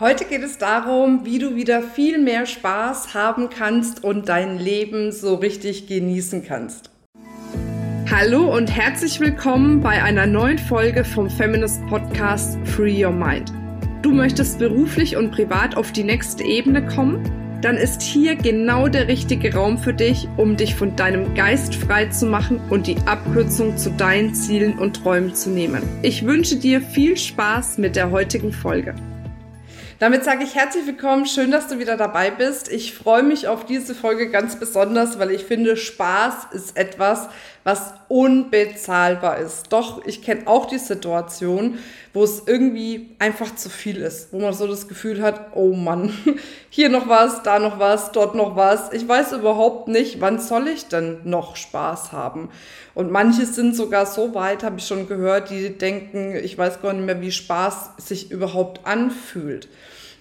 Heute geht es darum, wie du wieder viel mehr Spaß haben kannst und dein Leben so richtig genießen kannst. Hallo und herzlich willkommen bei einer neuen Folge vom Feminist Podcast Free Your Mind. Du möchtest beruflich und privat auf die nächste Ebene kommen? Dann ist hier genau der richtige Raum für dich, um dich von deinem Geist frei zu machen und die Abkürzung zu deinen Zielen und Träumen zu nehmen. Ich wünsche dir viel Spaß mit der heutigen Folge. Damit sage ich herzlich willkommen, schön, dass du wieder dabei bist. Ich freue mich auf diese Folge ganz besonders, weil ich finde, Spaß ist etwas, was unbezahlbar ist. Doch ich kenne auch die Situation, wo es irgendwie einfach zu viel ist, wo man so das Gefühl hat, oh Mann, hier noch was, da noch was, dort noch was. Ich weiß überhaupt nicht, wann soll ich denn noch Spaß haben? Und manche sind sogar so weit, habe ich schon gehört, die denken, ich weiß gar nicht mehr, wie Spaß sich überhaupt anfühlt.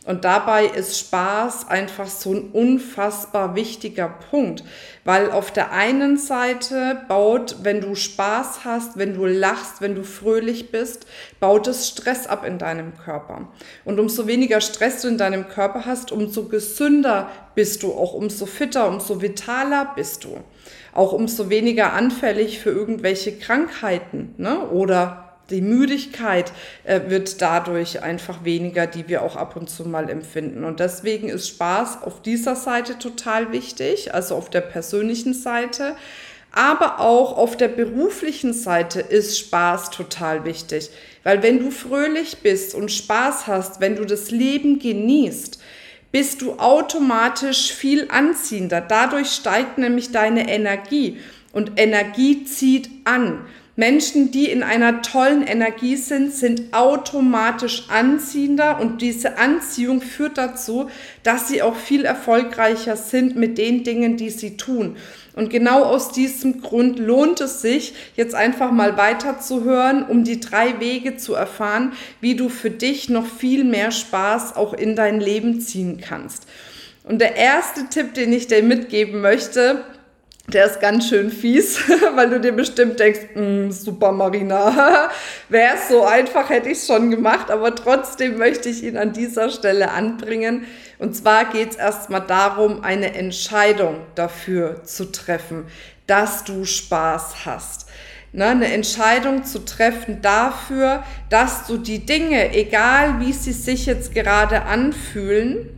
Und dabei ist Spaß einfach so ein unfassbar wichtiger Punkt, weil auf der einen Seite baut, wenn du Spaß hast, wenn du lachst, wenn du fröhlich bist, baut es Stress ab in deinem Körper. Und umso weniger Stress du in deinem Körper hast, umso gesünder bist du, auch umso fitter, umso vitaler bist du. Auch umso weniger anfällig für irgendwelche Krankheiten ne? oder die Müdigkeit äh, wird dadurch einfach weniger, die wir auch ab und zu mal empfinden. Und deswegen ist Spaß auf dieser Seite total wichtig, also auf der persönlichen Seite. Aber auch auf der beruflichen Seite ist Spaß total wichtig. Weil wenn du fröhlich bist und Spaß hast, wenn du das Leben genießt, bist du automatisch viel anziehender. Dadurch steigt nämlich deine Energie. Und Energie zieht an. Menschen, die in einer tollen Energie sind, sind automatisch anziehender und diese Anziehung führt dazu, dass sie auch viel erfolgreicher sind mit den Dingen, die sie tun. Und genau aus diesem Grund lohnt es sich, jetzt einfach mal weiterzuhören, um die drei Wege zu erfahren, wie du für dich noch viel mehr Spaß auch in dein Leben ziehen kannst. Und der erste Tipp, den ich dir mitgeben möchte, der ist ganz schön fies, weil du dir bestimmt denkst, mm, super Marina, wäre es so einfach, hätte ich es schon gemacht, aber trotzdem möchte ich ihn an dieser Stelle anbringen. Und zwar geht es erstmal darum, eine Entscheidung dafür zu treffen, dass du Spaß hast. Ne, eine Entscheidung zu treffen dafür, dass du die Dinge, egal wie sie sich jetzt gerade anfühlen,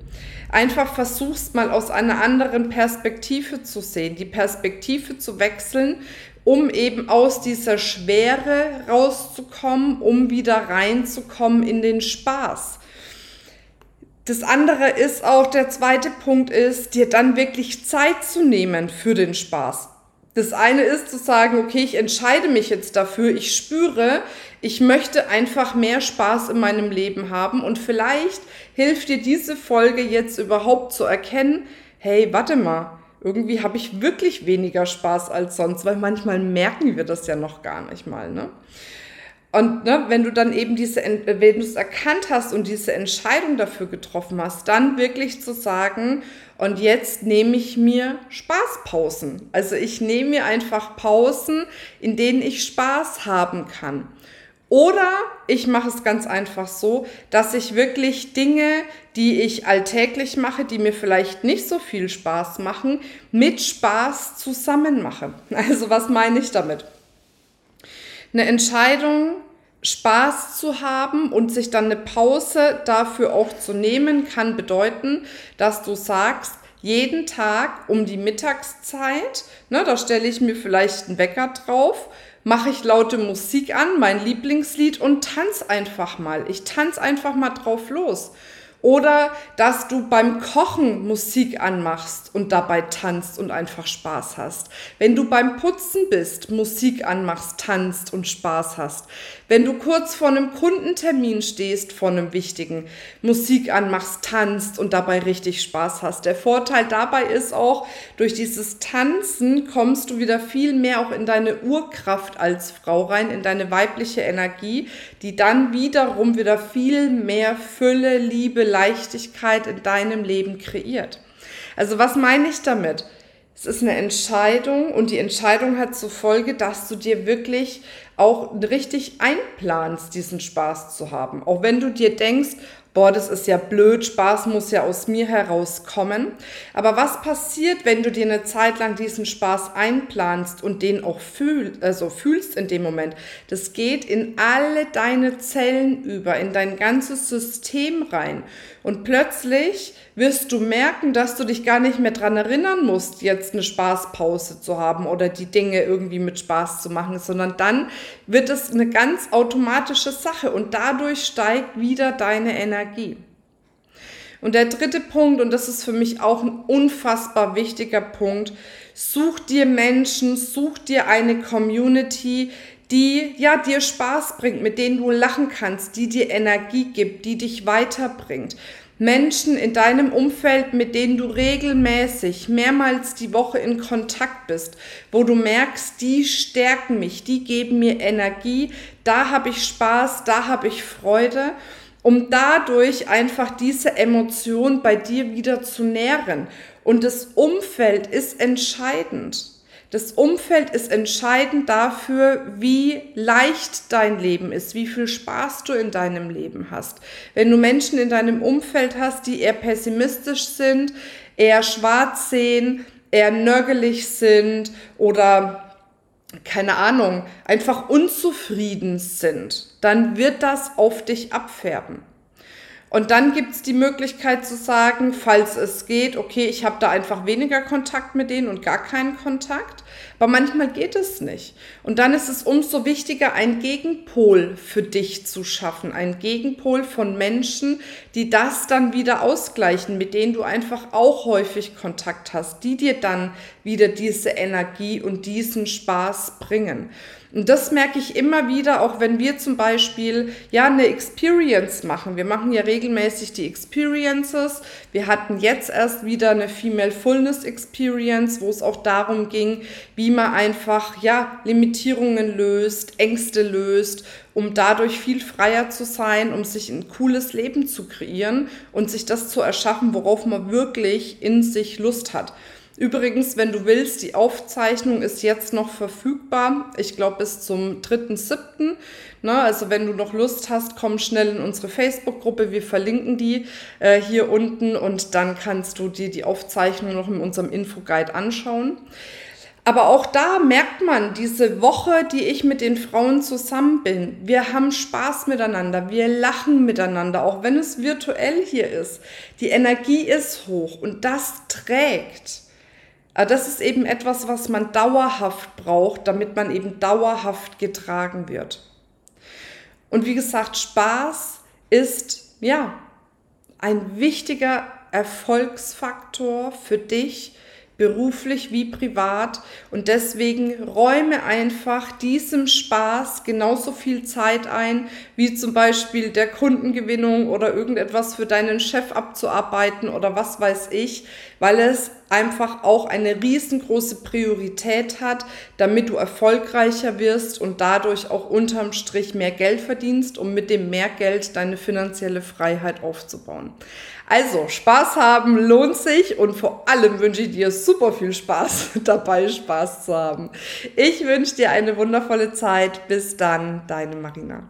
einfach versuchst mal aus einer anderen Perspektive zu sehen, die Perspektive zu wechseln, um eben aus dieser Schwere rauszukommen, um wieder reinzukommen in den Spaß. Das andere ist auch, der zweite Punkt ist, dir dann wirklich Zeit zu nehmen für den Spaß. Das eine ist zu sagen, okay, ich entscheide mich jetzt dafür, ich spüre, ich möchte einfach mehr Spaß in meinem Leben haben und vielleicht hilft dir diese Folge jetzt überhaupt zu erkennen, hey, warte mal, irgendwie habe ich wirklich weniger Spaß als sonst, weil manchmal merken wir das ja noch gar nicht mal, ne? Und ne, wenn du dann eben diese, wenn du es erkannt hast und diese Entscheidung dafür getroffen hast, dann wirklich zu sagen, und jetzt nehme ich mir Spaßpausen. Also ich nehme mir einfach Pausen, in denen ich Spaß haben kann. Oder ich mache es ganz einfach so, dass ich wirklich Dinge, die ich alltäglich mache, die mir vielleicht nicht so viel Spaß machen, mit Spaß zusammen mache. Also was meine ich damit? Eine Entscheidung, Spaß zu haben und sich dann eine Pause dafür auch zu nehmen, kann bedeuten, dass du sagst, jeden Tag um die Mittagszeit, ne, da stelle ich mir vielleicht einen Wecker drauf, mache ich laute Musik an, mein Lieblingslied und tanz einfach mal. Ich tanz einfach mal drauf los. Oder dass du beim Kochen Musik anmachst und dabei tanzt und einfach Spaß hast. Wenn du beim Putzen bist, Musik anmachst, tanzt und Spaß hast. Wenn du kurz vor einem Kundentermin stehst, vor einem wichtigen, Musik anmachst, tanzt und dabei richtig Spaß hast. Der Vorteil dabei ist auch, durch dieses Tanzen kommst du wieder viel mehr auch in deine Urkraft als Frau rein, in deine weibliche Energie, die dann wiederum wieder viel mehr Fülle, Liebe, Leichtigkeit in deinem Leben kreiert. Also was meine ich damit? Es ist eine Entscheidung und die Entscheidung hat zur Folge, dass du dir wirklich auch richtig einplanst, diesen Spaß zu haben. Auch wenn du dir denkst, boah, das ist ja blöd, Spaß muss ja aus mir herauskommen. Aber was passiert, wenn du dir eine Zeit lang diesen Spaß einplanst und den auch fühl, also fühlst in dem Moment? Das geht in alle deine Zellen über, in dein ganzes System rein. Und plötzlich wirst du merken, dass du dich gar nicht mehr dran erinnern musst, jetzt eine Spaßpause zu haben oder die Dinge irgendwie mit Spaß zu machen, sondern dann wird es eine ganz automatische Sache und dadurch steigt wieder deine Energie. Und der dritte Punkt, und das ist für mich auch ein unfassbar wichtiger Punkt, such dir Menschen, such dir eine Community, die ja dir Spaß bringt, mit denen du lachen kannst, die dir Energie gibt, die dich weiterbringt. Menschen in deinem Umfeld, mit denen du regelmäßig mehrmals die Woche in Kontakt bist, wo du merkst, die stärken mich, die geben mir Energie, da habe ich Spaß, da habe ich Freude, um dadurch einfach diese Emotion bei dir wieder zu nähren. Und das Umfeld ist entscheidend. Das Umfeld ist entscheidend dafür, wie leicht dein Leben ist, wie viel Spaß du in deinem Leben hast. Wenn du Menschen in deinem Umfeld hast, die eher pessimistisch sind, eher schwarz sehen, eher nörgelig sind oder keine Ahnung, einfach unzufrieden sind, dann wird das auf dich abfärben. Und dann gibt es die Möglichkeit zu sagen, falls es geht, okay, ich habe da einfach weniger Kontakt mit denen und gar keinen Kontakt. Aber manchmal geht es nicht. Und dann ist es umso wichtiger, einen Gegenpol für dich zu schaffen. Einen Gegenpol von Menschen, die das dann wieder ausgleichen, mit denen du einfach auch häufig Kontakt hast, die dir dann wieder diese Energie und diesen Spaß bringen. Und das merke ich immer wieder, auch wenn wir zum Beispiel ja eine Experience machen. Wir machen ja regelmäßig die Experiences. Wir hatten jetzt erst wieder eine Female Fullness Experience, wo es auch darum ging, wie man einfach ja Limitierungen löst, Ängste löst, um dadurch viel freier zu sein, um sich ein cooles Leben zu kreieren und sich das zu erschaffen, worauf man wirklich in sich Lust hat. Übrigens, wenn du willst, die Aufzeichnung ist jetzt noch verfügbar. Ich glaube bis zum 3.7. Ne, also wenn du noch Lust hast, komm schnell in unsere Facebook-Gruppe. Wir verlinken die äh, hier unten und dann kannst du dir die Aufzeichnung noch in unserem Infoguide anschauen. Aber auch da merkt man diese Woche, die ich mit den Frauen zusammen bin. Wir haben Spaß miteinander, wir lachen miteinander, auch wenn es virtuell hier ist. Die Energie ist hoch und das trägt. Aber das ist eben etwas, was man dauerhaft braucht, damit man eben dauerhaft getragen wird. Und wie gesagt, Spaß ist ja ein wichtiger Erfolgsfaktor für dich, beruflich wie privat. Und deswegen räume einfach diesem Spaß genauso viel Zeit ein, wie zum Beispiel der Kundengewinnung oder irgendetwas für deinen Chef abzuarbeiten oder was weiß ich, weil es einfach auch eine riesengroße Priorität hat, damit du erfolgreicher wirst und dadurch auch unterm Strich mehr Geld verdienst, um mit dem mehr Geld deine finanzielle Freiheit aufzubauen. Also, Spaß haben lohnt sich und vor allem wünsche ich dir super viel Spaß dabei, Spaß zu haben. Ich wünsche dir eine wundervolle Zeit. Bis dann, deine Marina.